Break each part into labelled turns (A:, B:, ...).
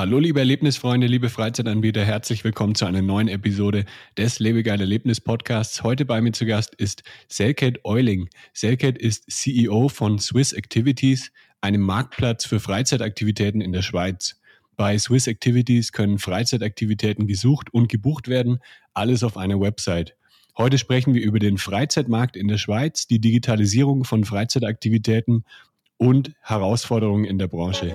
A: Hallo liebe Erlebnisfreunde, liebe Freizeitanbieter, herzlich willkommen zu einer neuen Episode des Lebegeil Erlebnis Podcasts. Heute bei mir zu Gast ist Selket Euling. Selket ist CEO von Swiss Activities, einem Marktplatz für Freizeitaktivitäten in der Schweiz. Bei Swiss Activities können Freizeitaktivitäten gesucht und gebucht werden, alles auf einer Website. Heute sprechen wir über den Freizeitmarkt in der Schweiz, die Digitalisierung von Freizeitaktivitäten und Herausforderungen in der Branche.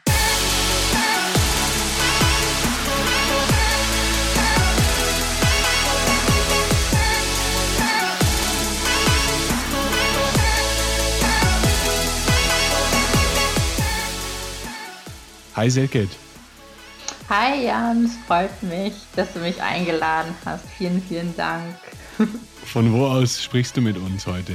A: Hi Selket.
B: Hi Jan, es freut mich, dass du mich eingeladen hast. Vielen, vielen Dank.
A: Von wo aus sprichst du mit uns heute?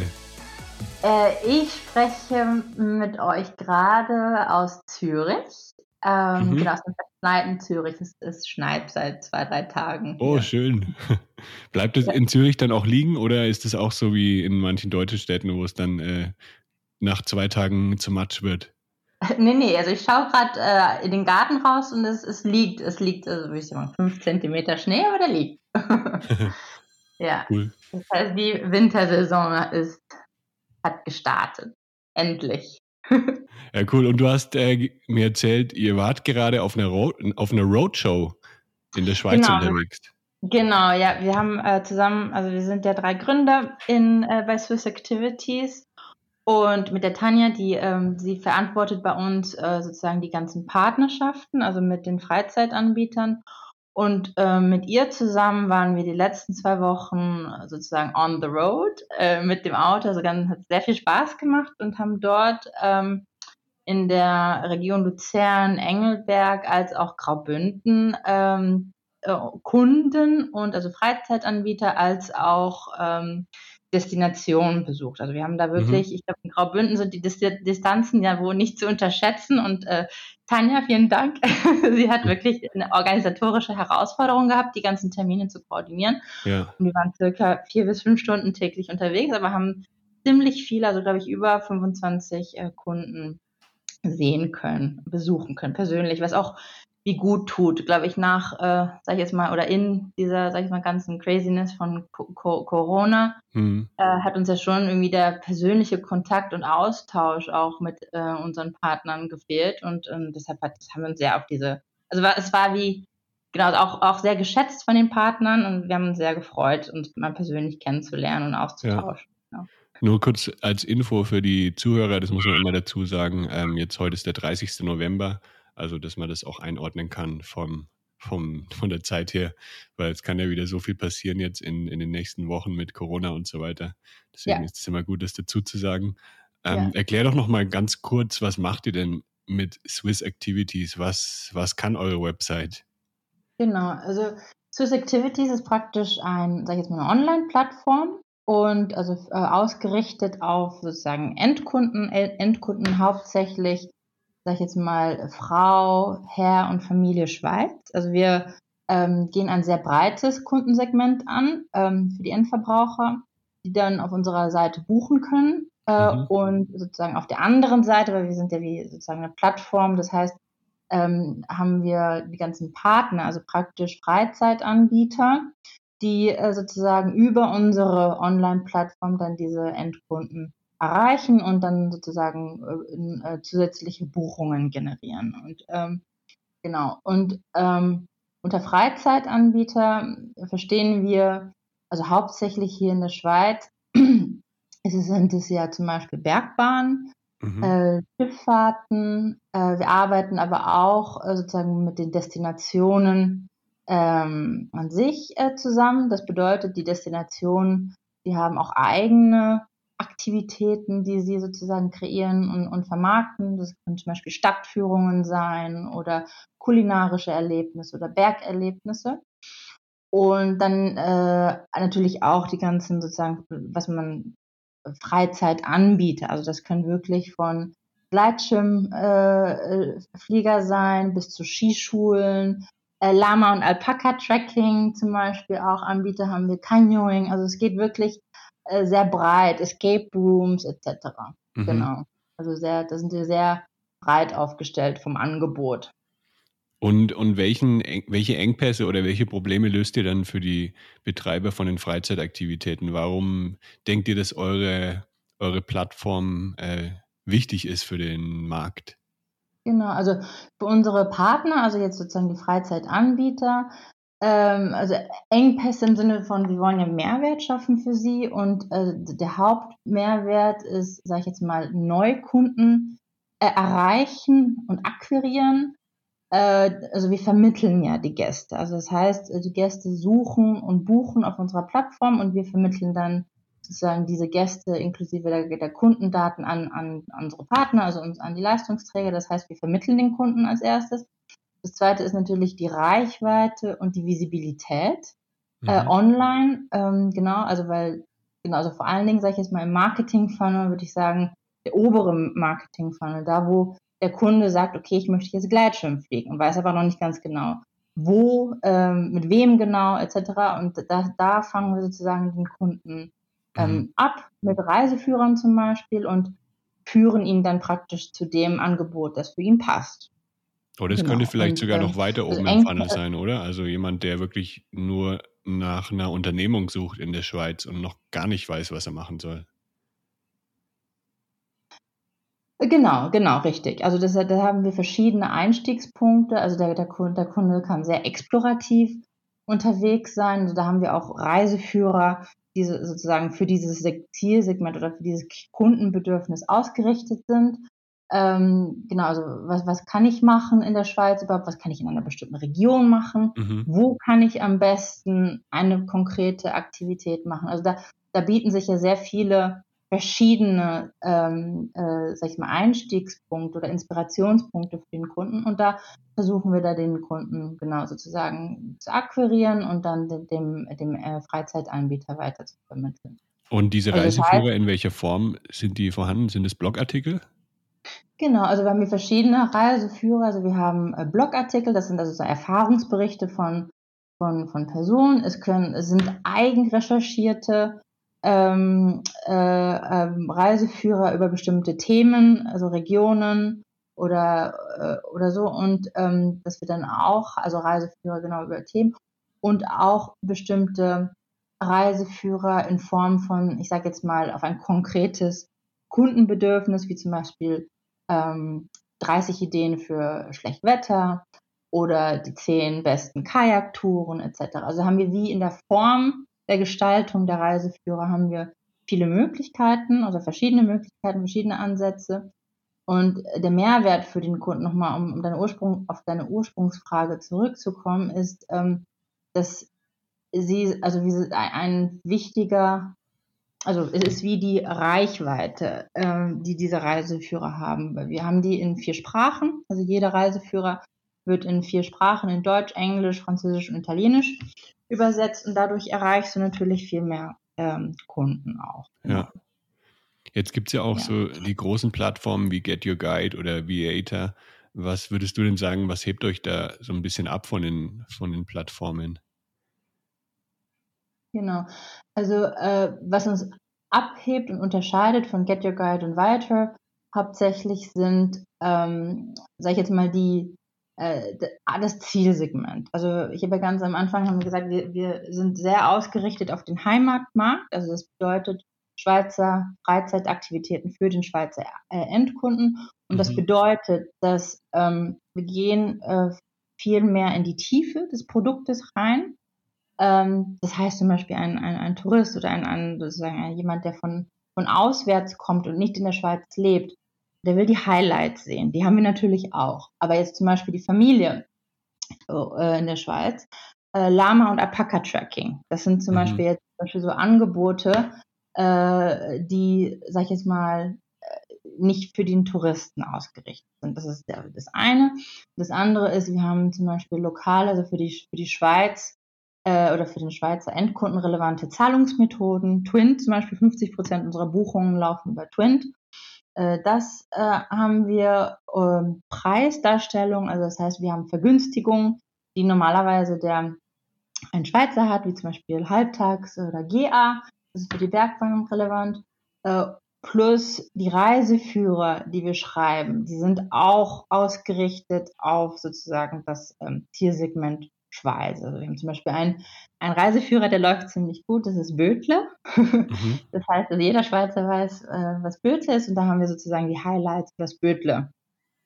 B: Äh, ich spreche mit euch gerade aus Zürich. Ähm, mhm. Genau, aus dem verschneiten Zürich. Es, es, schneit seit zwei, drei Tagen.
A: Oh, schön. Bleibt es in Zürich dann auch liegen oder ist es auch so wie in manchen deutschen Städten, wo es dann äh, nach zwei Tagen zu Matsch wird?
B: Nee, nee, also ich schaue gerade äh, in den Garten raus und es, es liegt, es liegt, also würde ich sagen, 5 cm Schnee, aber der liegt. ja. Cool. Das heißt, die Wintersaison ist, hat gestartet. Endlich.
A: ja, cool. Und du hast äh, mir erzählt, ihr wart gerade auf einer, Road, auf einer Roadshow in der Schweiz genau. unterwegs.
B: Genau, ja, wir haben äh, zusammen, also wir sind ja drei Gründer in, äh, bei Swiss Activities und mit der Tanja, die ähm, sie verantwortet bei uns äh, sozusagen die ganzen Partnerschaften, also mit den Freizeitanbietern. Und äh, mit ihr zusammen waren wir die letzten zwei Wochen sozusagen on the road äh, mit dem Auto. Also ganz, hat sehr viel Spaß gemacht und haben dort ähm, in der Region Luzern, Engelberg als auch Graubünden ähm, äh, Kunden und also Freizeitanbieter als auch ähm, Destinationen besucht. Also wir haben da mhm. wirklich, mhm. ich glaube, in Graubünden sind die Distanzen ja wohl nicht zu unterschätzen. Und äh, Tanja, vielen Dank. Sie hat wirklich eine organisatorische Herausforderung gehabt, die ganzen Termine zu koordinieren. Ja. Und wir waren circa vier bis fünf Stunden täglich unterwegs, aber haben ziemlich viel, also glaube ich über 25 äh, Kunden sehen können, besuchen können, persönlich, was auch wie gut tut, glaube ich, nach, äh, sag ich jetzt mal, oder in dieser, sag ich mal, ganzen Craziness von Co Corona, mhm. äh, hat uns ja schon irgendwie der persönliche Kontakt und Austausch auch mit äh, unseren Partnern gefehlt und ähm, deshalb hat, haben wir uns sehr auf diese, also war, es war wie, genau, auch, auch sehr geschätzt von den Partnern und wir haben uns sehr gefreut, uns mal persönlich kennenzulernen und auszutauschen. Ja. Ja.
A: Nur kurz als Info für die Zuhörer, das muss man immer dazu sagen, ähm, jetzt heute ist der 30. November. Also, dass man das auch einordnen kann vom, vom, von der Zeit her, weil es kann ja wieder so viel passieren jetzt in, in den nächsten Wochen mit Corona und so weiter. Deswegen ja. ist es immer gut, das dazu zu sagen. Ähm, ja. Erklär doch noch mal ganz kurz, was macht ihr denn mit Swiss Activities? Was, was kann eure Website?
B: Genau, also Swiss Activities ist praktisch ein, sag ich jetzt mal, eine Online-Plattform und also äh, ausgerichtet auf sozusagen Endkunden, Endkunden hauptsächlich sag ich jetzt mal, Frau, Herr und Familie Schweiz. Also wir ähm, gehen ein sehr breites Kundensegment an ähm, für die Endverbraucher, die dann auf unserer Seite buchen können. Äh, mhm. Und sozusagen auf der anderen Seite, weil wir sind ja wie sozusagen eine Plattform, das heißt, ähm, haben wir die ganzen Partner, also praktisch Freizeitanbieter, die äh, sozusagen über unsere Online-Plattform dann diese Endkunden erreichen und dann sozusagen äh, äh, zusätzliche Buchungen generieren. Und ähm, genau. Und ähm, unter Freizeitanbieter verstehen wir, also hauptsächlich hier in der Schweiz, sind es ja zum Beispiel Bergbahnen, mhm. äh, Schifffahrten. Äh, wir arbeiten aber auch äh, sozusagen mit den Destinationen ähm, an sich äh, zusammen. Das bedeutet, die Destinationen, die haben auch eigene Aktivitäten, die sie sozusagen kreieren und, und vermarkten. Das können zum Beispiel Stadtführungen sein oder kulinarische Erlebnisse oder Bergerlebnisse. Und dann äh, natürlich auch die ganzen sozusagen, was man Freizeit anbietet. Also das können wirklich von Gleitschirmflieger äh, sein bis zu Skischulen, äh, Lama- und Alpaka-Tracking zum Beispiel auch Anbieter haben wir, Canyoning. Also es geht wirklich äh, sehr breit, Escape Rooms etc. Mhm. Genau. Also sehr, da sind wir sehr breit aufgestellt vom Angebot.
A: Und, und welchen, welche Engpässe oder welche Probleme löst ihr dann für die Betreiber von den Freizeitaktivitäten? Warum denkt ihr, dass eure, eure Plattform äh, wichtig ist für den Markt?
B: Genau, also für unsere Partner, also jetzt sozusagen die Freizeitanbieter, ähm, also Engpässe im Sinne von, wir wollen ja Mehrwert schaffen für sie und äh, der Hauptmehrwert ist, sage ich jetzt mal, Neukunden äh, erreichen und akquirieren äh, also wir vermitteln ja die Gäste. Also das heißt, äh, die Gäste suchen und buchen auf unserer Plattform und wir vermitteln dann sozusagen diese Gäste inklusive der, der Kundendaten an, an unsere Partner, also uns, an die Leistungsträger. Das heißt, wir vermitteln den Kunden als erstes. Das zweite ist natürlich die Reichweite und die Visibilität äh, mhm. äh, online. Ähm, genau, also weil, genau, also vor allen Dingen, sage ich jetzt mal, im Marketing-Funnel würde ich sagen, der obere Marketing-Funnel, da wo der Kunde sagt, okay, ich möchte jetzt Gleitschirm fliegen und weiß aber noch nicht ganz genau, wo, ähm, mit wem genau, etc. Und da, da fangen wir sozusagen den Kunden ähm, mhm. ab, mit Reiseführern zum Beispiel und führen ihn dann praktisch zu dem Angebot, das für ihn passt.
A: Oder es genau. könnte vielleicht und, sogar noch ähm, weiter also oben im Funnel sein, oder? Also jemand, der wirklich nur nach einer Unternehmung sucht in der Schweiz und noch gar nicht weiß, was er machen soll.
B: Genau, genau, richtig. Also das, da haben wir verschiedene Einstiegspunkte. Also der, der, Kunde, der Kunde kann sehr explorativ unterwegs sein. Also da haben wir auch Reiseführer, die sozusagen für dieses Zielsegment oder für dieses Kundenbedürfnis ausgerichtet sind. Ähm, genau, also was, was kann ich machen in der Schweiz überhaupt? Was kann ich in einer bestimmten Region machen? Mhm. Wo kann ich am besten eine konkrete Aktivität machen? Also da, da bieten sich ja sehr viele verschiedene, ähm, äh, sag ich mal, Einstiegspunkte oder Inspirationspunkte für den Kunden und da versuchen wir da den Kunden genau sozusagen zu akquirieren und dann dem, dem, äh, Freizeitanbieter weiter zu vermitteln.
A: Und diese also Reiseführer, das heißt, in welcher Form sind die vorhanden? Sind es Blogartikel?
B: Genau, also wir haben hier verschiedene Reiseführer. Also wir haben äh, Blogartikel, das sind also so Erfahrungsberichte von, von, von Personen. Es können, es sind eigenrecherchierte ähm, äh, ähm, Reiseführer über bestimmte Themen, also Regionen oder, äh, oder so. Und ähm, dass wir dann auch, also Reiseführer genau über Themen und auch bestimmte Reiseführer in Form von, ich sage jetzt mal, auf ein konkretes Kundenbedürfnis, wie zum Beispiel ähm, 30 Ideen für Schlechtwetter oder die 10 besten Kajaktouren etc. Also haben wir wie in der Form der Gestaltung der Reiseführer haben wir viele Möglichkeiten, also verschiedene Möglichkeiten, verschiedene Ansätze. Und der Mehrwert für den Kunden nochmal, um, um deine Ursprung, auf deine Ursprungsfrage zurückzukommen, ist, ähm, dass sie, also wie sie, ein wichtiger, also es ist wie die Reichweite, ähm, die diese Reiseführer haben. Wir haben die in vier Sprachen, also jeder Reiseführer wird in vier Sprachen, in Deutsch, Englisch, Französisch und Italienisch übersetzt und dadurch erreichst du natürlich viel mehr ähm, Kunden auch.
A: Ja. Jetzt gibt es ja auch ja. so die großen Plattformen wie Get Your Guide oder Viator. Was würdest du denn sagen, was hebt euch da so ein bisschen ab von den, von den Plattformen?
B: Genau. Also äh, was uns abhebt und unterscheidet von Get Your Guide und Viator hauptsächlich sind, ähm, sage ich jetzt mal, die äh, ah, das Zielsegment. Also ich habe ja ganz am Anfang haben wir gesagt, wir, wir sind sehr ausgerichtet auf den Heimatmarkt. Also das bedeutet Schweizer Freizeitaktivitäten für den Schweizer äh, Endkunden. Und mhm. das bedeutet, dass ähm, wir gehen äh, viel mehr in die Tiefe des Produktes rein. Ähm, das heißt zum Beispiel ein, ein, ein Tourist oder ein, ein sozusagen jemand, der von, von auswärts kommt und nicht in der Schweiz lebt, der will die Highlights sehen. Die haben wir natürlich auch. Aber jetzt zum Beispiel die Familie äh, in der Schweiz, äh, Lama und Alpaka Tracking. Das sind zum mhm. Beispiel jetzt zum Beispiel so Angebote, äh, die, sag ich jetzt mal, äh, nicht für den Touristen ausgerichtet sind. Das ist das eine. Das andere ist, wir haben zum Beispiel lokal, also für die, für die Schweiz, äh, oder für den Schweizer Endkunden relevante Zahlungsmethoden. Twint zum Beispiel, 50 Prozent unserer Buchungen laufen über Twint. Äh, das äh, haben wir ähm, Preisdarstellung, also das heißt, wir haben Vergünstigungen, die normalerweise der ein Schweizer hat, wie zum Beispiel Halbtags oder GA, das ist für die Bergwanderung relevant, plus die Reiseführer, die wir schreiben, die sind auch ausgerichtet auf sozusagen das ähm, Tiersegment Schweiz. Also wir haben zum Beispiel einen, einen Reiseführer, der läuft ziemlich gut, das ist Bötle. Mhm. Das heißt, also jeder Schweizer weiß, äh, was Bötle ist und da haben wir sozusagen die Highlights das Bötle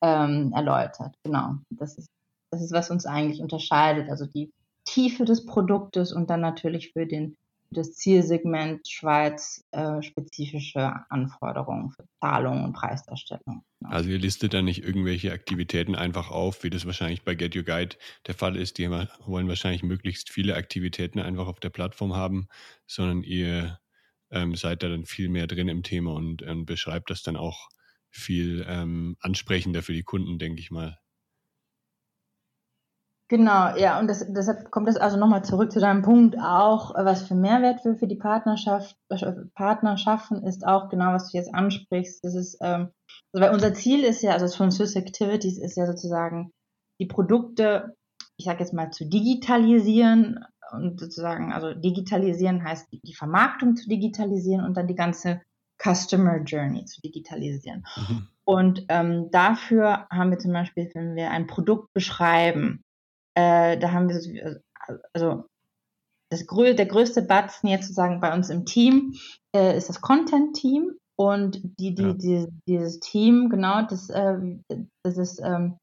B: ähm, erläutert. Genau, das ist, das ist, was uns eigentlich unterscheidet, also die Tiefe des Produktes und dann natürlich für den das Zielsegment Schweiz äh, spezifische Anforderungen für Zahlungen und Preisdarstellung.
A: Genau. Also ihr listet da nicht irgendwelche Aktivitäten einfach auf, wie das wahrscheinlich bei Get Your Guide der Fall ist. Die wollen wahrscheinlich möglichst viele Aktivitäten einfach auf der Plattform haben, sondern ihr ähm, seid da dann viel mehr drin im Thema und ähm, beschreibt das dann auch viel ähm, ansprechender für die Kunden, denke ich mal.
B: Genau, ja, und das, deshalb kommt es also nochmal zurück zu deinem Punkt auch, was für Mehrwert wir für die Partnerschaft, Partner schaffen, ist auch genau, was du jetzt ansprichst. Das ist, ähm, also weil unser Ziel ist ja, also von Swiss Activities ist ja sozusagen, die Produkte, ich sage jetzt mal, zu digitalisieren und sozusagen, also digitalisieren heißt die, die Vermarktung zu digitalisieren und dann die ganze Customer Journey zu digitalisieren. Mhm. Und ähm, dafür haben wir zum Beispiel, wenn wir ein Produkt beschreiben, äh, da haben wir, also das, der größte Batzen jetzt sozusagen bei uns im Team äh, ist das Content-Team. Und die, die, ja. die, dieses Team, genau, das, äh, das ist, ähm,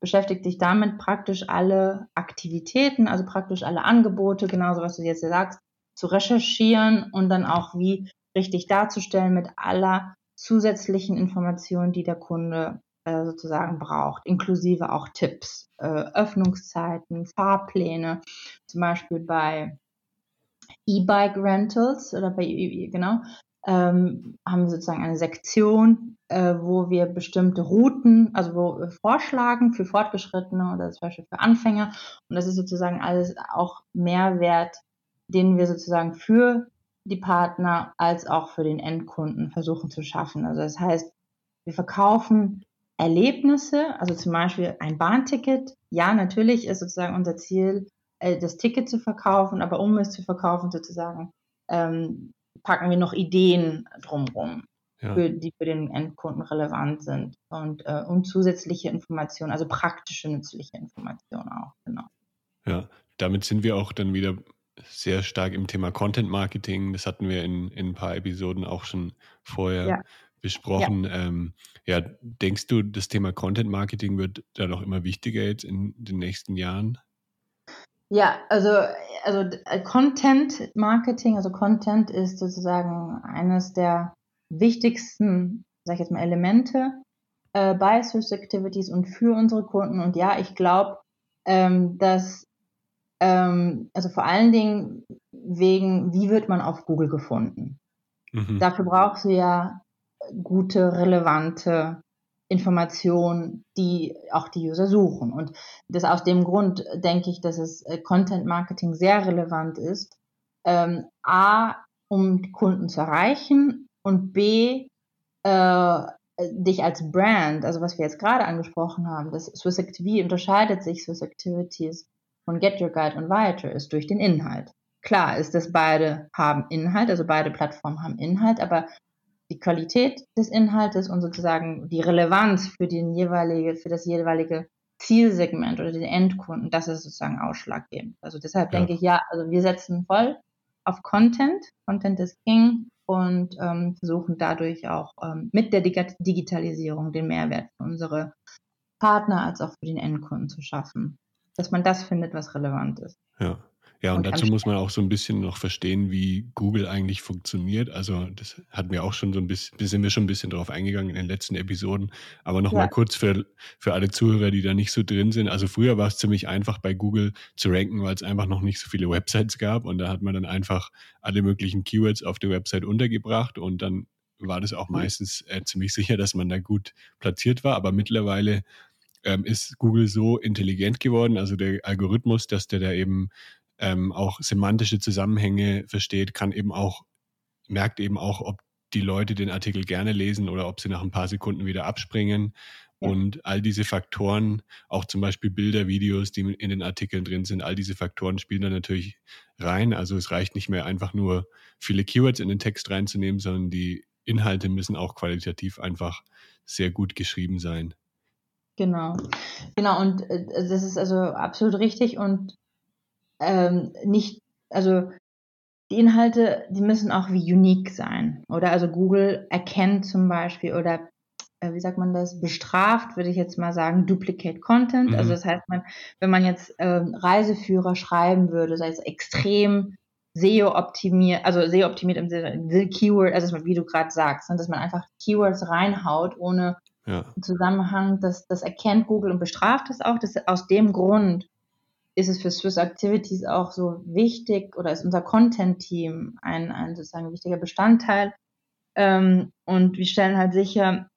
B: beschäftigt sich damit, praktisch alle Aktivitäten, also praktisch alle Angebote, genauso was du jetzt sagst, zu recherchieren und dann auch wie richtig darzustellen mit aller zusätzlichen Informationen, die der Kunde äh, sozusagen braucht, inklusive auch Tipps, äh, Öffnungszeiten, Fahrpläne, zum Beispiel bei E-Bike Rentals oder bei, genau, ähm, haben wir sozusagen eine Sektion, äh, wo wir bestimmte Routen, also wo wir vorschlagen für Fortgeschrittene oder zum Beispiel für Anfänger. Und das ist sozusagen alles auch Mehrwert, den wir sozusagen für die Partner als auch für den Endkunden versuchen zu schaffen. Also das heißt, wir verkaufen Erlebnisse, also zum Beispiel ein Bahnticket. Ja, natürlich ist sozusagen unser Ziel, äh, das Ticket zu verkaufen, aber um es zu verkaufen, sozusagen, ähm, packen wir noch Ideen drumherum, ja. für, die für den Endkunden relevant sind und, äh, und zusätzliche Informationen, also praktische, nützliche Informationen auch, genau.
A: Ja, damit sind wir auch dann wieder sehr stark im Thema Content Marketing. Das hatten wir in, in ein paar Episoden auch schon vorher ja besprochen. Ja. Ähm, ja, denkst du, das Thema Content Marketing wird da noch immer wichtiger jetzt in den nächsten Jahren?
B: Ja, also, also äh, Content Marketing, also Content ist sozusagen eines der wichtigsten, sag ich jetzt mal, Elemente äh, bei Swiss Activities und für unsere Kunden. Und ja, ich glaube, ähm, dass ähm, also vor allen Dingen wegen, wie wird man auf Google gefunden? Mhm. Dafür brauchst du ja gute, relevante Informationen, die auch die User suchen. Und das aus dem Grund denke ich, dass es äh, Content Marketing sehr relevant ist. Ähm, A, um Kunden zu erreichen und B, äh, dich als Brand, also was wir jetzt gerade angesprochen haben, das Swiss Activity unterscheidet sich Swiss Activities von Get Your Guide und weiter ist durch den Inhalt. Klar ist, dass beide haben Inhalt, also beide Plattformen haben Inhalt, aber die Qualität des Inhaltes und sozusagen die Relevanz für den jeweilige, für das jeweilige Zielsegment oder den Endkunden, das ist sozusagen ausschlaggebend. Also deshalb ja. denke ich, ja, also wir setzen voll auf Content. Content ist King und ähm, versuchen dadurch auch ähm, mit der Digitalisierung den Mehrwert für unsere Partner als auch für den Endkunden zu schaffen. Dass man das findet, was relevant ist.
A: Ja. Ja, und, und dazu muss man auch so ein bisschen noch verstehen, wie Google eigentlich funktioniert. Also das hatten wir auch schon so ein bisschen, sind wir schon ein bisschen drauf eingegangen in den letzten Episoden. Aber nochmal ja. kurz für, für alle Zuhörer, die da nicht so drin sind. Also früher war es ziemlich einfach bei Google zu ranken, weil es einfach noch nicht so viele Websites gab. Und da hat man dann einfach alle möglichen Keywords auf der Website untergebracht und dann war das auch mhm. meistens äh, ziemlich sicher, dass man da gut platziert war. Aber mittlerweile ähm, ist Google so intelligent geworden, also der Algorithmus, dass der da eben ähm, auch semantische Zusammenhänge versteht, kann eben auch, merkt eben auch, ob die Leute den Artikel gerne lesen oder ob sie nach ein paar Sekunden wieder abspringen. Ja. Und all diese Faktoren, auch zum Beispiel Bilder, Videos, die in den Artikeln drin sind, all diese Faktoren spielen da natürlich rein. Also es reicht nicht mehr einfach nur viele Keywords in den Text reinzunehmen, sondern die Inhalte müssen auch qualitativ einfach sehr gut geschrieben sein.
B: Genau, genau. Und äh, das ist also absolut richtig und ähm, nicht, also die Inhalte, die müssen auch wie unique sein. Oder also Google erkennt zum Beispiel oder äh, wie sagt man das, bestraft, würde ich jetzt mal sagen, Duplicate Content. Also mhm. Also das heißt, man, wenn man jetzt ähm, Reiseführer schreiben würde, sei es extrem SEO optimiert, also SEO optimiert im Sinne Keyword, also wie du gerade sagst, ne, dass man einfach Keywords reinhaut ohne ja. Zusammenhang, das, das erkennt Google und bestraft es auch. Das, aus dem Grund ist es für Swiss Activities auch so wichtig oder ist unser Content-Team ein, ein sozusagen wichtiger Bestandteil. Ähm, und wir stellen halt sicher,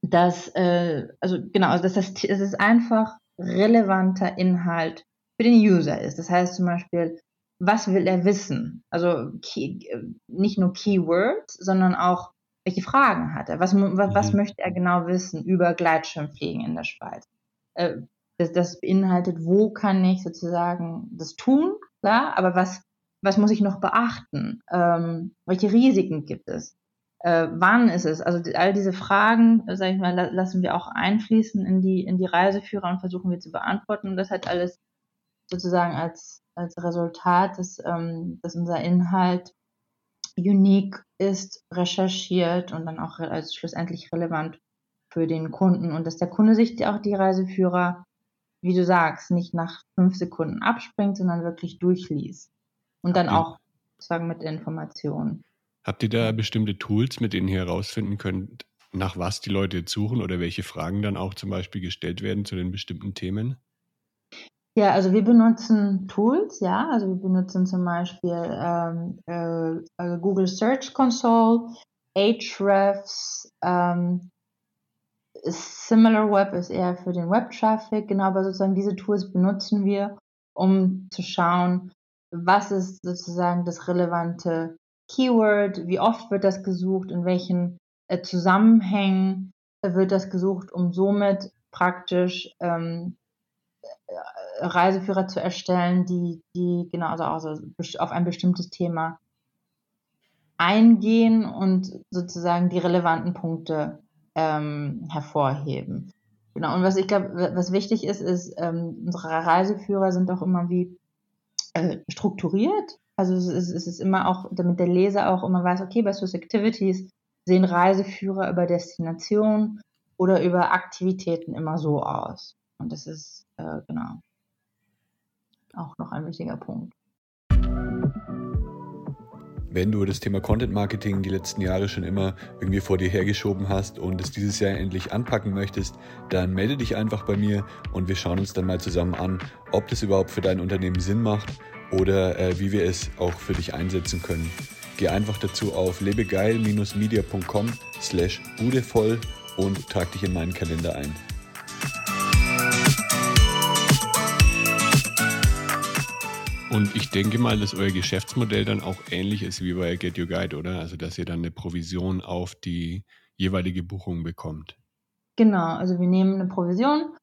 B: dass, äh, also genau, also dass das, dass es einfach relevanter Inhalt für den User ist. Das heißt zum Beispiel, was will er wissen? Also key, nicht nur Keywords, sondern auch, welche Fragen hat er? Was, was, was mhm. möchte er genau wissen über Gleitschirmfliegen in der Schweiz? Äh, das, das beinhaltet, wo kann ich sozusagen das tun, klar, aber was, was muss ich noch beachten? Ähm, welche Risiken gibt es? Äh, wann ist es? Also all diese Fragen, sage ich mal, lassen wir auch einfließen in die, in die Reiseführer und versuchen wir zu beantworten. Und das hat alles sozusagen als, als Resultat, dass, ähm, dass unser Inhalt unique ist, recherchiert und dann auch als schlussendlich relevant für den Kunden und dass der Kunde sich auch die Reiseführer, wie du sagst, nicht nach fünf Sekunden abspringt, sondern wirklich durchliest und dann auch sozusagen mit Informationen.
A: Habt ihr da bestimmte Tools, mit denen ihr herausfinden könnt, nach was die Leute jetzt suchen oder welche Fragen dann auch zum Beispiel gestellt werden zu den bestimmten Themen?
B: Ja, also wir benutzen Tools, ja, also wir benutzen zum Beispiel ähm, äh, also Google Search Console, Ahrefs, ähm, SimilarWeb ist eher für den Web-Traffic, genau, aber sozusagen diese Tools benutzen wir, um zu schauen, was ist sozusagen das relevante Keyword, wie oft wird das gesucht, in welchen äh, Zusammenhängen wird das gesucht, um somit praktisch ähm, Reiseführer zu erstellen, die, die genau also auf ein bestimmtes Thema eingehen und sozusagen die relevanten Punkte ähm, hervorheben. Genau, und was ich glaube, was wichtig ist, ist, ähm, unsere Reiseführer sind auch immer wie äh, strukturiert. Also es ist, es ist immer auch, damit der Leser auch immer weiß, okay, bei Swiss Activities sehen Reiseführer über Destination oder über Aktivitäten immer so aus. Und das ist, äh, genau, auch noch ein wichtiger Punkt.
A: Wenn du das Thema Content Marketing die letzten Jahre schon immer irgendwie vor dir hergeschoben hast und es dieses Jahr endlich anpacken möchtest, dann melde dich einfach bei mir und wir schauen uns dann mal zusammen an, ob das überhaupt für dein Unternehmen Sinn macht oder äh, wie wir es auch für dich einsetzen können. Geh einfach dazu auf lebegeil-media.com slash budevoll und trag dich in meinen Kalender ein. Und ich denke mal, dass euer Geschäftsmodell dann auch ähnlich ist wie bei Get Your Guide, oder? Also, dass ihr dann eine Provision auf die jeweilige Buchung bekommt.
B: Genau, also wir nehmen eine Provision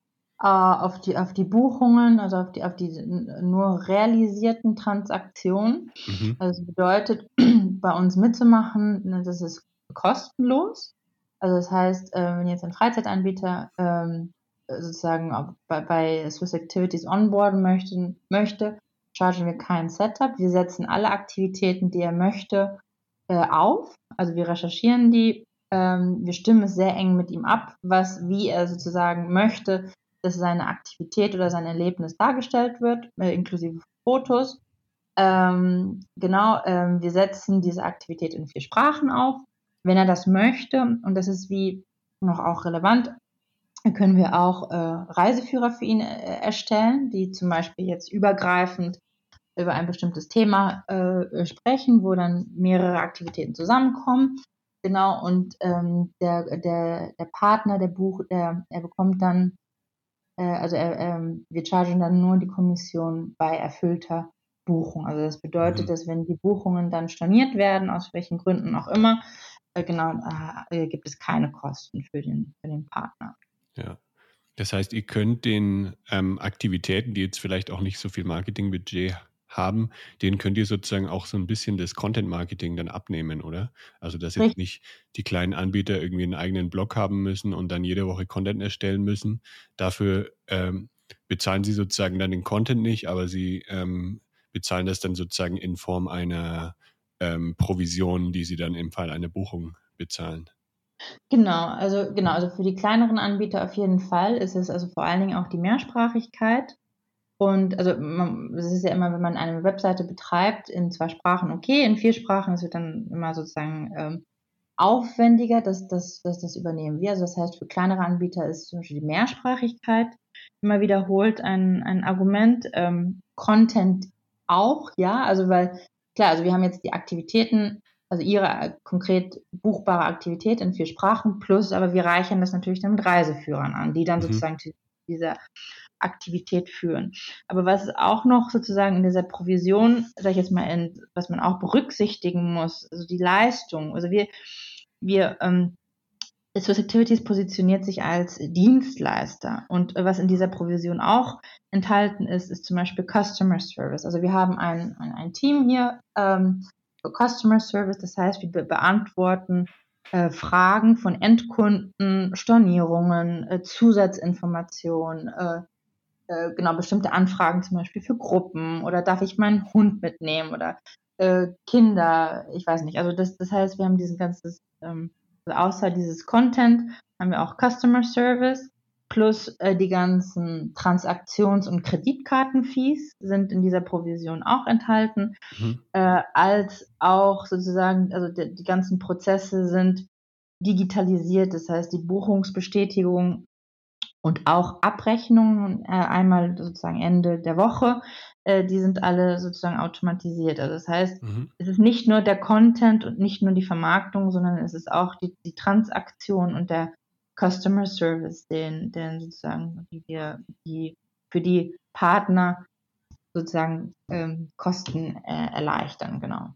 B: äh, auf, die, auf die Buchungen, also auf die, auf die nur realisierten Transaktionen. Mhm. Also das bedeutet, bei uns mitzumachen, ne, das ist kostenlos. Also das heißt, äh, wenn jetzt ein Freizeitanbieter ähm, sozusagen bei, bei Swiss Activities onboarden möchte, möchte chargen wir kein Setup. Wir setzen alle Aktivitäten, die er möchte, äh, auf. Also wir recherchieren die. Ähm, wir stimmen es sehr eng mit ihm ab, was, wie er sozusagen möchte, dass seine Aktivität oder sein Erlebnis dargestellt wird, äh, inklusive Fotos. Ähm, genau, ähm, wir setzen diese Aktivität in vier Sprachen auf. Wenn er das möchte, und das ist wie noch auch relevant, können wir auch äh, Reiseführer für ihn äh, erstellen, die zum Beispiel jetzt übergreifend über ein bestimmtes Thema äh, sprechen, wo dann mehrere Aktivitäten zusammenkommen. Genau, und ähm, der, der, der Partner, der Buch, der, er bekommt dann, äh, also er, ähm, wir chargen dann nur die Kommission bei erfüllter Buchung. Also das bedeutet, mhm. dass wenn die Buchungen dann storniert werden, aus welchen Gründen auch immer, äh, genau, äh, gibt es keine Kosten für den, für den Partner.
A: Ja. Das heißt, ihr könnt den ähm, Aktivitäten, die jetzt vielleicht auch nicht so viel Marketingbudget haben, denen könnt ihr sozusagen auch so ein bisschen das Content-Marketing dann abnehmen, oder? Also, dass jetzt nicht die kleinen Anbieter irgendwie einen eigenen Blog haben müssen und dann jede Woche Content erstellen müssen. Dafür ähm, bezahlen sie sozusagen dann den Content nicht, aber sie ähm, bezahlen das dann sozusagen in Form einer ähm, Provision, die sie dann im Fall einer Buchung bezahlen.
B: Genau, also genau, also für die kleineren Anbieter auf jeden Fall ist es also vor allen Dingen auch die Mehrsprachigkeit. Und also es ist ja immer, wenn man eine Webseite betreibt, in zwei Sprachen okay, in vier Sprachen, es wird dann immer sozusagen ähm, aufwendiger, dass, dass, dass das übernehmen wir. Also das heißt, für kleinere Anbieter ist zum Beispiel die Mehrsprachigkeit immer wiederholt ein, ein Argument. Ähm, Content auch, ja, also weil, klar, also wir haben jetzt die Aktivitäten, also ihre äh, konkret buchbare Aktivität in vier Sprachen, plus, aber wir reichern das natürlich dann mit Reiseführern an, die dann mhm. sozusagen diese Aktivität führen. Aber was auch noch sozusagen in dieser Provision, sag ich jetzt mal, in, was man auch berücksichtigen muss, also die Leistung. Also wir, wir ähm, Swiss Activities positioniert sich als Dienstleister. Und was in dieser Provision auch enthalten ist, ist zum Beispiel Customer Service. Also wir haben ein, ein, ein Team hier ähm, für Customer Service. Das heißt, wir beantworten äh, Fragen von Endkunden, Stornierungen, äh, Zusatzinformationen, äh, äh, genau bestimmte Anfragen zum Beispiel für Gruppen oder darf ich meinen Hund mitnehmen oder äh, Kinder, ich weiß nicht. Also das, das heißt, wir haben diesen ganzes ähm, also außer dieses Content haben wir auch Customer Service plus äh, die ganzen Transaktions- und Kreditkartenfees sind in dieser Provision auch enthalten, mhm. äh, als auch sozusagen, also die, die ganzen Prozesse sind digitalisiert, das heißt die Buchungsbestätigung und auch Abrechnungen äh, einmal sozusagen Ende der Woche, äh, die sind alle sozusagen automatisiert. Also das heißt, mhm. es ist nicht nur der Content und nicht nur die Vermarktung, sondern es ist auch die, die Transaktion und der Customer Service, den, den sozusagen, die wir, die für die Partner sozusagen ähm, Kosten äh, erleichtern, genau.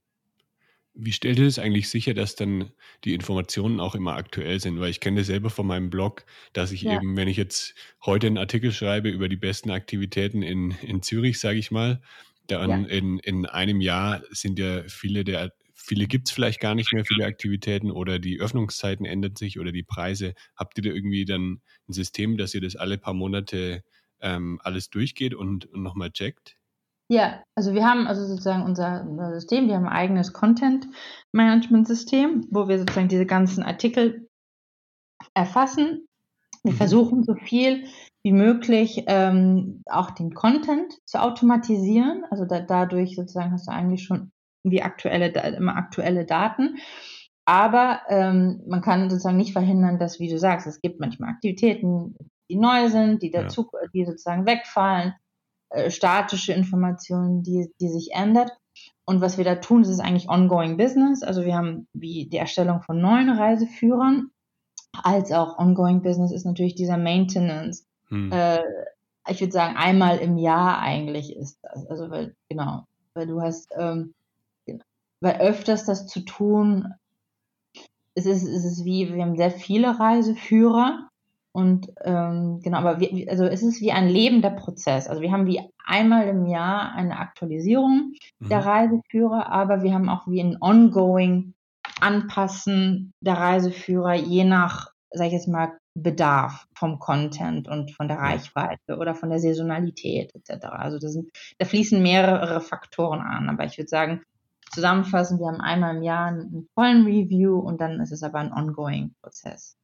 A: Wie stellt ihr das eigentlich sicher, dass dann die Informationen auch immer aktuell sind? Weil ich kenne das selber von meinem Blog, dass ich ja. eben, wenn ich jetzt heute einen Artikel schreibe über die besten Aktivitäten in, in Zürich, sage ich mal, dann ja. in, in einem Jahr sind ja viele der, viele gibt es vielleicht gar nicht mehr, viele Aktivitäten oder die Öffnungszeiten ändern sich oder die Preise. Habt ihr da irgendwie dann ein System, dass ihr das alle paar Monate ähm, alles durchgeht und, und nochmal checkt?
B: Ja, also wir haben also sozusagen unser, unser System, wir haben ein eigenes Content-Management-System, wo wir sozusagen diese ganzen Artikel erfassen. Wir mhm. versuchen so viel wie möglich ähm, auch den Content zu automatisieren. Also da, dadurch sozusagen hast du eigentlich schon die aktuelle, immer aktuelle Daten. Aber ähm, man kann sozusagen nicht verhindern, dass, wie du sagst, es gibt manchmal Aktivitäten, die neu sind, die dazu, ja. die sozusagen wegfallen. Äh, statische Informationen, die, die sich ändert. Und was wir da tun, das ist eigentlich ongoing business. Also wir haben wie die Erstellung von neuen Reiseführern, als auch ongoing business ist natürlich dieser Maintenance. Hm. Äh, ich würde sagen, einmal im Jahr eigentlich ist das. Also weil, genau, weil du hast, ähm, weil öfters das zu tun, es ist, es ist wie, wir haben sehr viele Reiseführer und ähm, genau, aber wir, also es ist wie ein lebender Prozess. Also wir haben wie einmal im Jahr eine Aktualisierung mhm. der Reiseführer, aber wir haben auch wie ein ongoing Anpassen der Reiseführer je nach, sag ich jetzt mal, Bedarf vom Content und von der Reichweite oder von der Saisonalität etc. Also da, sind, da fließen mehrere Faktoren an. Aber ich würde sagen, zusammenfassend, wir haben einmal im Jahr einen vollen Review und dann ist es aber ein ongoing Prozess.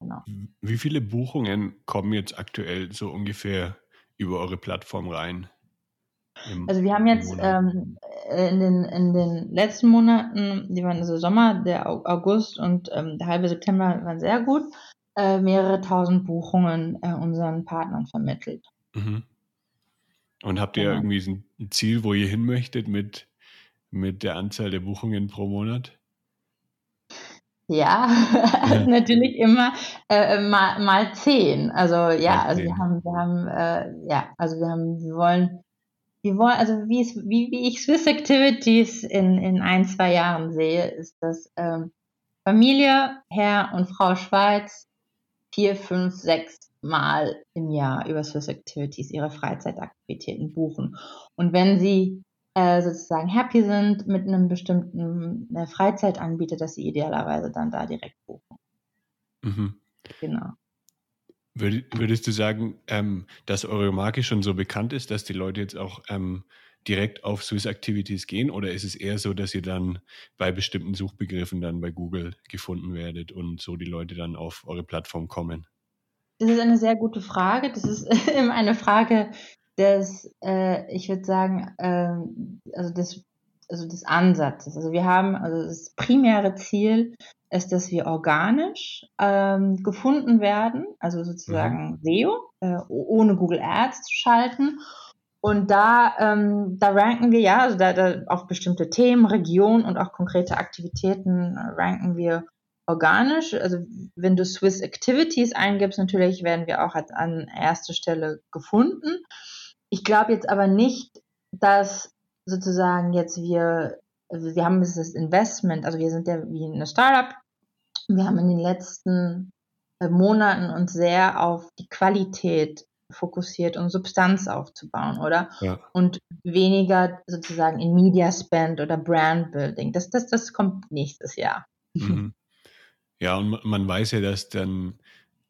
A: Genau. Wie viele Buchungen kommen jetzt aktuell so ungefähr über eure Plattform rein?
B: Also wir haben jetzt ähm, in, den, in den letzten Monaten, die waren also Sommer, der August und ähm, der halbe September waren sehr gut, äh, mehrere tausend Buchungen äh, unseren Partnern vermittelt. Mhm.
A: Und habt ihr genau. irgendwie ein Ziel, wo ihr hin möchtet mit, mit der Anzahl der Buchungen pro Monat?
B: Ja, ja. natürlich immer äh, mal, mal zehn. Also ja, also wir haben, wir haben, äh, ja, also wir haben, wir wollen wir wollen, also wie, es, wie, wie ich Swiss Activities in, in ein, zwei Jahren sehe, ist, dass ähm, Familie, Herr und Frau Schweiz vier, fünf, sechs Mal im Jahr über Swiss Activities ihre Freizeitaktivitäten buchen. Und wenn sie äh, sozusagen happy sind mit einem bestimmten äh, Freizeitanbieter, dass sie idealerweise dann da direkt buchen.
A: Mhm.
B: Genau.
A: Würdest du sagen, ähm, dass eure Marke schon so bekannt ist, dass die Leute jetzt auch ähm, direkt auf Swiss Activities gehen? Oder ist es eher so, dass ihr dann bei bestimmten Suchbegriffen dann bei Google gefunden werdet und so die Leute dann auf eure Plattform kommen?
B: Das ist eine sehr gute Frage. Das ist immer eine Frage des, äh, ich würde sagen, äh, also des, also des Ansatzes. Also wir haben, also das primäre Ziel ist, dass wir organisch ähm, gefunden werden, also sozusagen mhm. SEO, äh, ohne Google Ads zu schalten. Und da, ähm, da ranken wir ja, also da, da auf bestimmte Themen, Regionen und auch konkrete Aktivitäten ranken wir organisch. Also wenn du Swiss Activities eingibst, natürlich werden wir auch an erster Stelle gefunden. Ich glaube jetzt aber nicht, dass sozusagen jetzt wir, also wir haben dieses Investment, also wir sind ja wie eine Startup. Wir haben in den letzten äh, Monaten uns sehr auf die Qualität fokussiert und Substanz aufzubauen, oder? Ja. Und weniger sozusagen in Media Spend oder Brand Building. Das, das, das kommt nächstes Jahr.
A: Mhm. Ja, und man weiß ja, dass dann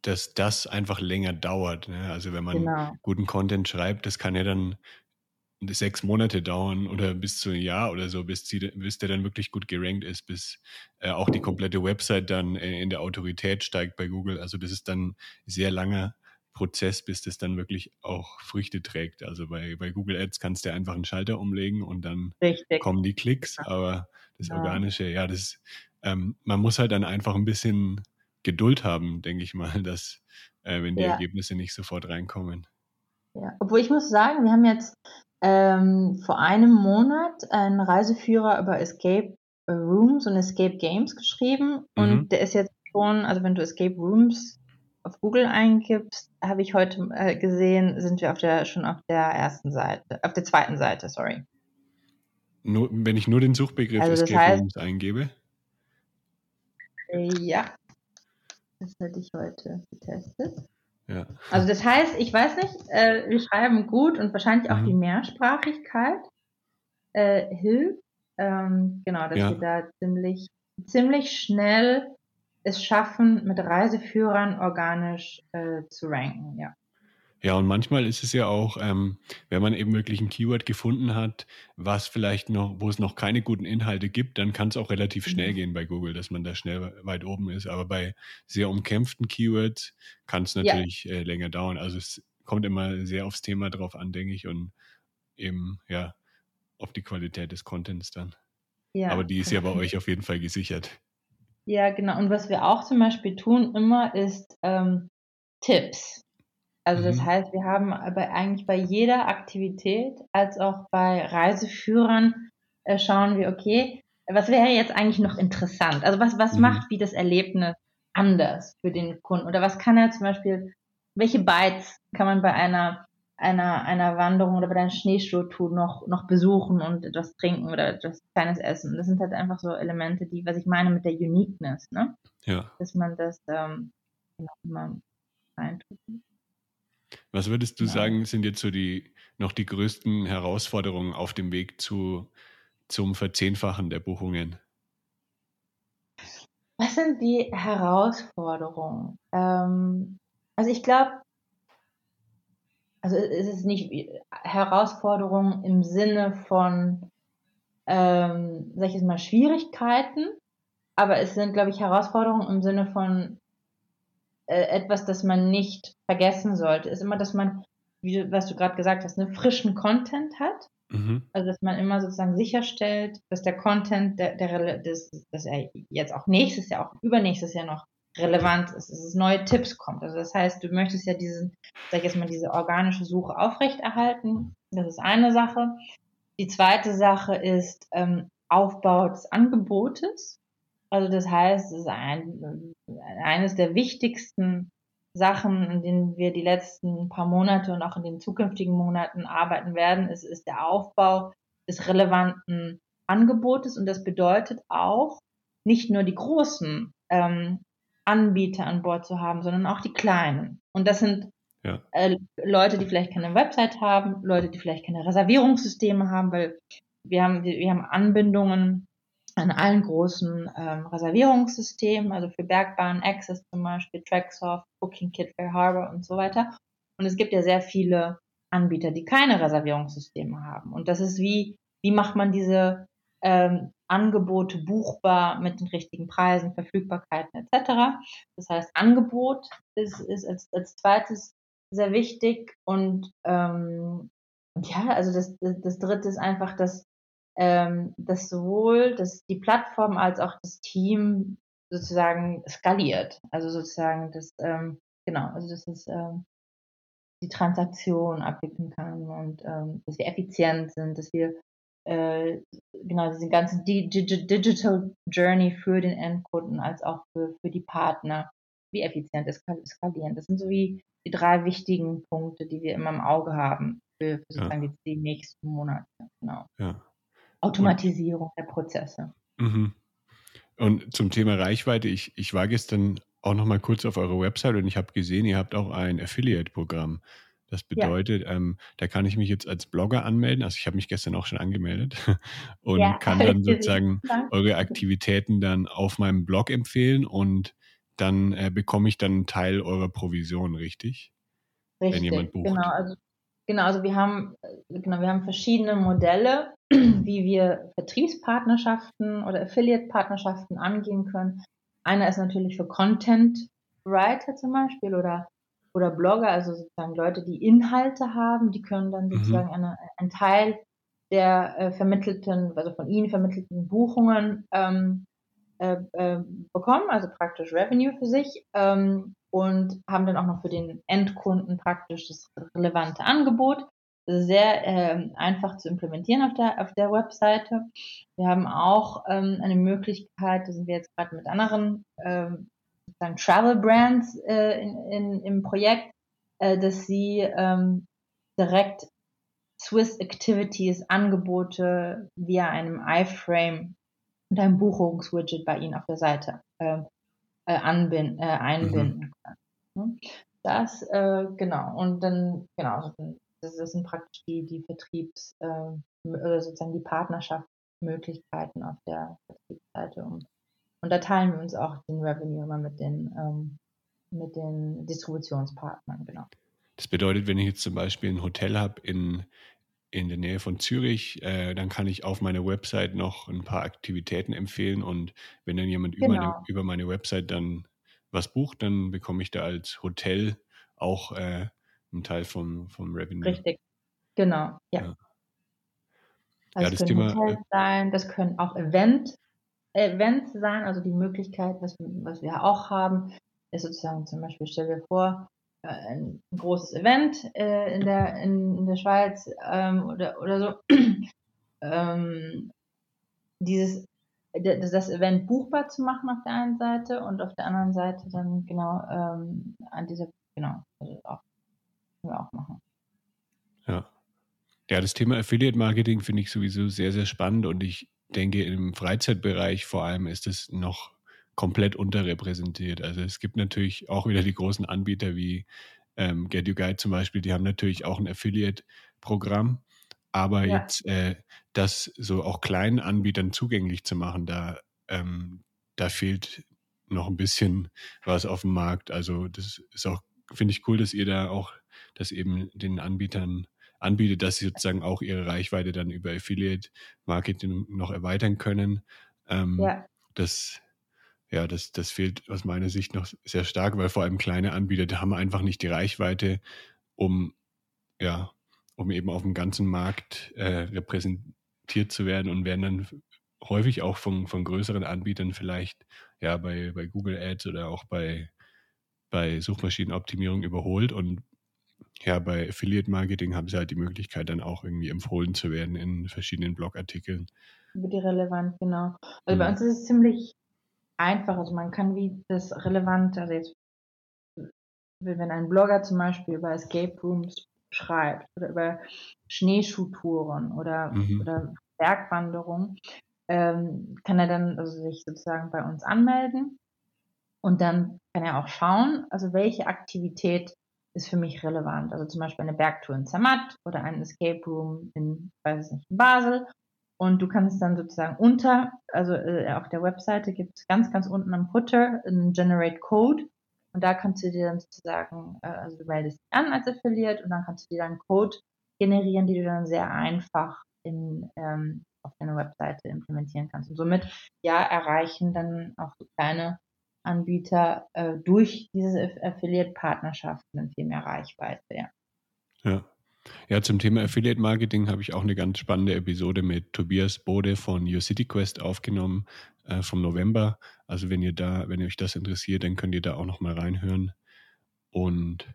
A: dass das einfach länger dauert. Ne? Also wenn man genau. guten Content schreibt, das kann ja dann sechs Monate dauern oder bis zu ein Jahr oder so, bis, die, bis der dann wirklich gut gerankt ist, bis äh, auch die komplette Website dann äh, in der Autorität steigt bei Google. Also das ist dann ein sehr langer Prozess, bis das dann wirklich auch Früchte trägt. Also bei, bei Google Ads kannst du einfach einen Schalter umlegen und dann Richtig. kommen die Klicks, aber das ja. Organische, ja, das, ähm, man muss halt dann einfach ein bisschen Geduld haben, denke ich mal, dass äh, wenn die ja. Ergebnisse nicht sofort reinkommen.
B: Ja, obwohl ich muss sagen, wir haben jetzt ähm, vor einem Monat einen Reiseführer über Escape Rooms und Escape Games geschrieben und mhm. der ist jetzt schon, also wenn du Escape Rooms auf Google eingibst, habe ich heute äh, gesehen, sind wir auf der, schon auf der ersten Seite, auf der zweiten Seite, sorry.
A: Nur, wenn ich nur den Suchbegriff also Escape heißt, Rooms eingebe?
B: Ja, das hätte ich heute getestet. Ja. Also das heißt, ich weiß nicht, äh, wir schreiben gut und wahrscheinlich auch mhm. die Mehrsprachigkeit äh, hilft. Ähm, genau, dass ja. wir da ziemlich, ziemlich schnell es schaffen, mit Reiseführern organisch äh, zu ranken, ja.
A: Ja, und manchmal ist es ja auch, ähm, wenn man eben wirklich ein Keyword gefunden hat, was vielleicht noch, wo es noch keine guten Inhalte gibt, dann kann es auch relativ schnell mhm. gehen bei Google, dass man da schnell weit oben ist. Aber bei sehr umkämpften Keywords kann es natürlich ja. äh, länger dauern. Also es kommt immer sehr aufs Thema drauf an, denke ich, und eben, ja, auf die Qualität des Contents dann. Ja. Aber die ist ja bei euch auf jeden Fall gesichert.
B: Ja, genau. Und was wir auch zum Beispiel tun immer ist ähm, Tipps. Also das mhm. heißt, wir haben aber eigentlich bei jeder Aktivität als auch bei Reiseführern äh, schauen wir, okay, was wäre jetzt eigentlich noch interessant? Also was, was mhm. macht wie das Erlebnis anders für den Kunden? Oder was kann er zum Beispiel, welche Bytes kann man bei einer, einer, einer Wanderung oder bei einer Schneeschuhtour noch, noch besuchen und etwas trinken oder etwas kleines essen? Das sind halt einfach so Elemente, die, was ich meine mit der Uniqueness, ne?
A: Ja.
B: Dass man das ähm, immer reintut.
A: Was würdest du ja. sagen, sind jetzt so die noch die größten Herausforderungen auf dem Weg zu, zum Verzehnfachen der Buchungen?
B: Was sind die Herausforderungen? Ähm, also ich glaube, also es ist nicht Herausforderungen im Sinne von, ähm, sag ich jetzt mal, Schwierigkeiten, aber es sind, glaube ich, Herausforderungen im Sinne von äh, etwas, das man nicht vergessen sollte, ist immer, dass man, wie was du gerade gesagt hast, einen frischen Content hat. Mhm. Also dass man immer sozusagen sicherstellt, dass der Content, der, der das, dass er jetzt auch nächstes Jahr, auch übernächstes Jahr noch relevant ist, dass es neue Tipps kommt. Also das heißt, du möchtest ja diesen, sag ich jetzt mal, diese organische Suche aufrechterhalten. Das ist eine Sache. Die zweite Sache ist ähm, Aufbau des Angebotes. Also das heißt, es ist ein, eines der wichtigsten Sachen, in denen wir die letzten paar Monate und auch in den zukünftigen Monaten arbeiten werden, ist, ist der Aufbau des relevanten Angebotes und das bedeutet auch, nicht nur die großen ähm, Anbieter an Bord zu haben, sondern auch die kleinen. Und das sind ja. äh, Leute, die vielleicht keine Website haben, Leute, die vielleicht keine Reservierungssysteme haben, weil wir haben, wir, wir haben Anbindungen an allen großen ähm, Reservierungssystemen, also für Bergbahn, Access zum Beispiel, Tracksoft, Booking Kit, Fair Harbor und so weiter. Und es gibt ja sehr viele Anbieter, die keine Reservierungssysteme haben. Und das ist wie, wie macht man diese ähm, Angebote buchbar mit den richtigen Preisen, Verfügbarkeiten etc. Das heißt, Angebot ist, ist als, als zweites sehr wichtig und ähm, ja, also das, das, das dritte ist einfach, dass, ähm, dass sowohl dass die Plattform als auch das Team sozusagen skaliert. Also sozusagen das, ähm, genau, also dass es ähm, die Transaktion abwickeln kann und ähm, dass wir effizient sind, dass wir äh, genau diese ganze Digital Journey für den Endkunden als auch für, für die Partner, wie effizient es skalieren. Das sind so wie die drei wichtigen Punkte, die wir immer im Auge haben für, für sozusagen ja. die, nächsten Monate. Genau. Ja. Automatisierung der Prozesse.
A: Mhm. Und zum Thema Reichweite, ich, ich war gestern auch noch mal kurz auf eurer Website und ich habe gesehen, ihr habt auch ein Affiliate-Programm. Das bedeutet, ja. ähm, da kann ich mich jetzt als Blogger anmelden. Also ich habe mich gestern auch schon angemeldet und ja, kann dann sozusagen eure Aktivitäten dann auf meinem Blog empfehlen und dann äh, bekomme ich dann einen Teil eurer Provision, richtig?
B: Richtig, Wenn jemand bucht. Genau, also, genau, also wir haben, äh, genau, wir haben verschiedene Modelle, wie wir Vertriebspartnerschaften oder Affiliate-Partnerschaften angehen können. Einer ist natürlich für Content Writer zum Beispiel oder oder Blogger, also sozusagen Leute, die Inhalte haben, die können dann mhm. sozusagen mhm. eine, einen Teil der äh, vermittelten, also von ihnen vermittelten Buchungen ähm, äh, äh, bekommen, also praktisch Revenue für sich ähm, und haben dann auch noch für den Endkunden praktisch das relevante Angebot. Das ist sehr äh, einfach zu implementieren auf der, auf der Webseite. Wir haben auch ähm, eine Möglichkeit, da sind wir jetzt gerade mit anderen ähm, Travel Brands äh, in, in, im Projekt, äh, dass sie ähm, direkt Swiss Activities Angebote via einem iFrame und einem Buchungswidget bei Ihnen auf der Seite äh, äh, anbinden, äh, einbinden mhm. können. Ne? Das, äh, genau. Und dann, genau, das, das sind praktisch die, die Vertriebs- äh, oder sozusagen die Partnerschaftsmöglichkeiten auf der Vertriebsseite. Und und da teilen wir uns auch den Revenue immer mit den, ähm, mit den Distributionspartnern, genau.
A: Das bedeutet, wenn ich jetzt zum Beispiel ein Hotel habe in, in der Nähe von Zürich, äh, dann kann ich auf meiner Website noch ein paar Aktivitäten empfehlen und wenn dann jemand genau. über, meine, über meine Website dann was bucht, dann bekomme ich da als Hotel auch äh, einen Teil vom, vom Revenue.
B: Richtig, genau, ja. ja. Also ja, das können Thema, Hotels sein, das können auch Event Events sein, also die Möglichkeit, was, was wir auch haben, ist sozusagen zum Beispiel, stell dir vor, äh, ein großes Event äh, in, der, in, in der Schweiz ähm, oder, oder so, ähm, dieses das Event buchbar zu machen auf der einen Seite und auf der anderen Seite dann genau ähm, an dieser, genau, also auch, können wir auch machen.
A: Ja. Ja, das Thema Affiliate Marketing finde ich sowieso sehr, sehr spannend und ich denke, im Freizeitbereich vor allem ist es noch komplett unterrepräsentiert. Also es gibt natürlich auch wieder die großen Anbieter wie ähm, Get You Guide zum Beispiel, die haben natürlich auch ein Affiliate-Programm. Aber ja. jetzt äh, das so auch kleinen Anbietern zugänglich zu machen, da, ähm, da fehlt noch ein bisschen was auf dem Markt. Also das ist auch, finde ich cool, dass ihr da auch das eben den Anbietern anbietet, dass sie sozusagen auch ihre Reichweite dann über Affiliate Marketing noch erweitern können. Ähm, ja. Das, ja, das, das fehlt aus meiner Sicht noch sehr stark, weil vor allem kleine Anbieter, die haben einfach nicht die Reichweite, um, ja, um eben auf dem ganzen Markt äh, repräsentiert zu werden und werden dann häufig auch von, von größeren Anbietern vielleicht ja bei, bei Google Ads oder auch bei, bei Suchmaschinenoptimierung überholt und ja, bei Affiliate Marketing haben sie halt die Möglichkeit, dann auch irgendwie empfohlen zu werden in verschiedenen Blogartikeln.
B: Über die relevant, genau. Also mhm. bei uns ist es ziemlich einfach. Also man kann wie das relevant, also jetzt wenn ein Blogger zum Beispiel über Escape Rooms schreibt oder über Schneeschuhtouren oder, mhm. oder Bergwanderung, ähm, kann er dann also sich sozusagen bei uns anmelden und dann kann er auch schauen, also welche Aktivität ist für mich relevant. Also zum Beispiel eine Bergtour in Zermatt oder ein Escape Room in, weiß nicht, in Basel. Und du kannst dann sozusagen unter, also äh, auf der Webseite gibt es ganz, ganz unten am Footer einen Generate Code. Und da kannst du dir dann sozusagen, äh, also du meldest dich an als Affiliate und dann kannst du dir dann Code generieren, die du dann sehr einfach in, ähm, auf deiner Webseite implementieren kannst. Und somit ja erreichen dann auch so kleine Anbieter äh, durch diese Affiliate-Partnerschaften viel mehr Reichweite. Ja.
A: ja. Ja, zum Thema Affiliate Marketing habe ich auch eine ganz spannende Episode mit Tobias Bode von Your City Quest aufgenommen äh, vom November. Also wenn ihr da, wenn euch das interessiert, dann könnt ihr da auch noch mal reinhören. Und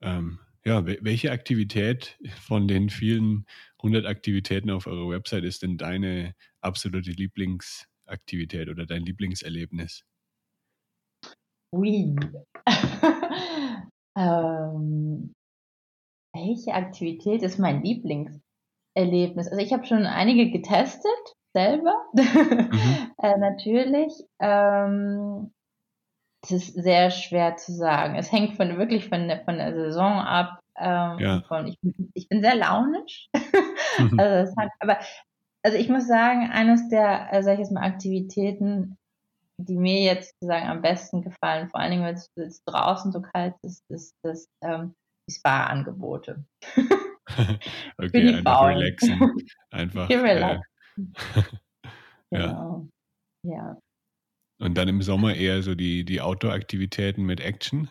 A: ähm, ja, welche Aktivität von den vielen 100 Aktivitäten auf eurer Website ist denn deine absolute Lieblingsaktivität oder dein Lieblingserlebnis?
B: Ui. ähm, welche Aktivität ist mein Lieblingserlebnis? Also ich habe schon einige getestet selber, mhm. äh, natürlich. Ähm, es ist sehr schwer zu sagen. Es hängt von wirklich von der, von der Saison ab. Ähm, ja. von, ich, ich, bin sehr launisch. Mhm. also hat, aber also ich muss sagen, eines der, äh, sag ich jetzt mal, Aktivitäten, die mir jetzt sozusagen am besten gefallen, vor allen Dingen, wenn es draußen so kalt ist, ist das ähm, Spa-Angebote.
A: okay, einfach relaxen. Einfach. Äh,
B: genau. Ja.
A: Und dann im Sommer eher so die, die Outdoor-Aktivitäten mit Action?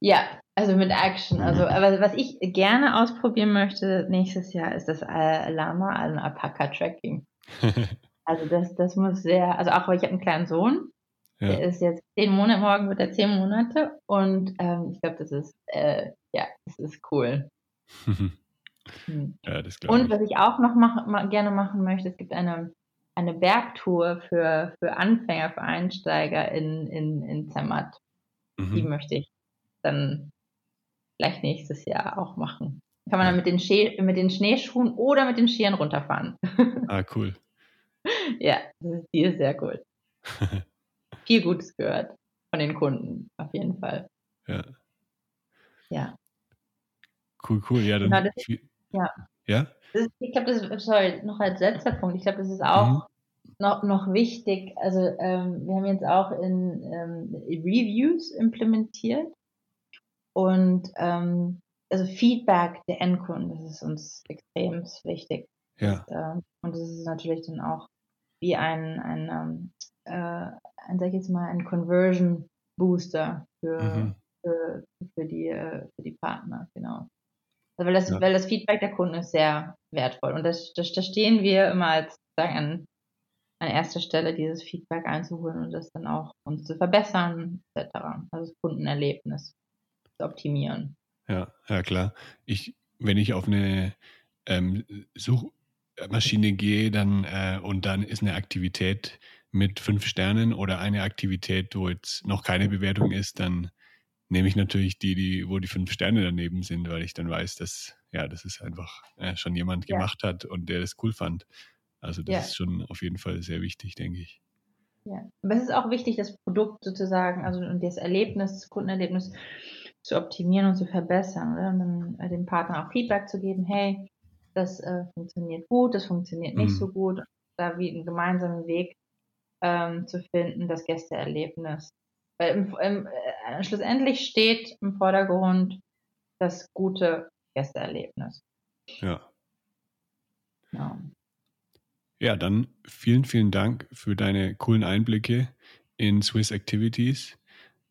B: Ja, also mit Action. Also, aber was ich gerne ausprobieren möchte nächstes Jahr ist das äh, Lama, also Alpaka-Tracking. also das, das muss sehr, also auch weil ich habe einen kleinen Sohn, ja. der ist jetzt zehn Monate, morgen wird er zehn Monate und ähm, ich glaube, das ist, äh, ja, das ist cool. hm. ja, das und was ich auch noch mach, ma, gerne machen möchte, es gibt eine eine Bergtour für, für Anfänger, für Einsteiger in, in, in Zermatt. Mhm. Die möchte ich dann vielleicht nächstes Jahr auch machen. Kann man dann mit den, mit den Schneeschuhen oder mit den Skiern runterfahren.
A: Ah, cool.
B: ja, die ist sehr cool. Viel Gutes gehört von den Kunden, auf jeden Fall.
A: Ja.
B: Ja.
A: Cool, cool. Ja, dann. Genau,
B: das, ja.
A: Ja?
B: Ist, ich glaube, das ist, sorry, noch als letzter Punkt. Ich glaube, das ist auch mhm. noch, noch wichtig. Also, ähm, wir haben jetzt auch in ähm, Reviews implementiert und ähm, also Feedback der Endkunden, das ist uns extrem wichtig.
A: Ja.
B: Das, äh, und das ist natürlich dann auch wie ein, ein, ähm, äh, ein sag ich jetzt mal, ein Conversion Booster für, mhm. für, für, die, äh, für die Partner, genau. Also weil das, ja. weil das Feedback der Kunden ist sehr wertvoll. Und das, das, das stehen wir immer als sagen, an, an erster Stelle, dieses Feedback einzuholen und das dann auch uns zu verbessern, etc. Also das Kundenerlebnis zu optimieren.
A: Ja, ja klar. Ich, wenn ich auf eine ähm, Suchmaschine gehe, dann äh, und dann ist eine Aktivität mit fünf Sternen oder eine Aktivität, wo jetzt noch keine Bewertung ist, dann nehme ich natürlich die, die, wo die fünf Sterne daneben sind, weil ich dann weiß, dass ja, das ist einfach äh, schon jemand ja. gemacht hat und der das cool fand. Also das ja. ist schon auf jeden Fall sehr wichtig, denke ich.
B: Ja, aber es ist auch wichtig, das Produkt sozusagen, also und das Erlebnis, das Kundenerlebnis zu optimieren und zu verbessern, oder? Und dann äh, dem Partner auch Feedback zu geben, hey, das äh, funktioniert gut, das funktioniert nicht mhm. so gut, da wie einen gemeinsamen Weg ähm, zu finden, das Gästeerlebnis weil im, im, äh, schlussendlich steht im Vordergrund das gute Gästeerlebnis.
A: Ja. ja. Ja, dann vielen, vielen Dank für deine coolen Einblicke in Swiss Activities.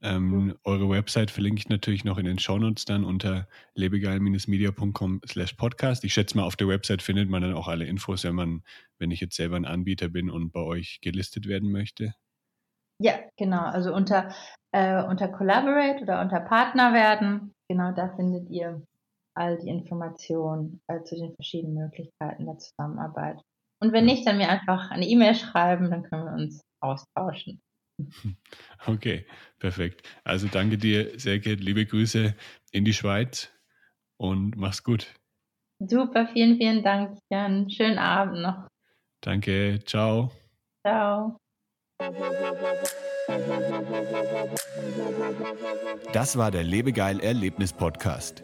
A: Ähm. Eure Website verlinke ich natürlich noch in den Shownotes dann unter lebegeil-media.com slash podcast. Ich schätze mal, auf der Website findet man dann auch alle Infos, wenn man, wenn ich jetzt selber ein Anbieter bin und bei euch gelistet werden möchte.
B: Ja, genau. Also unter, äh, unter Collaborate oder unter Partner werden, genau da findet ihr all die Informationen äh, zu den verschiedenen Möglichkeiten der Zusammenarbeit. Und wenn nicht, dann mir einfach eine E-Mail schreiben, dann können wir uns austauschen.
C: Okay, perfekt. Also danke dir, Serket. Liebe Grüße in die Schweiz und mach's gut.
B: Super, vielen, vielen Dank, Jan. Schönen Abend noch.
C: Danke, ciao.
B: Ciao.
C: Das war der Lebegeil Erlebnis Podcast.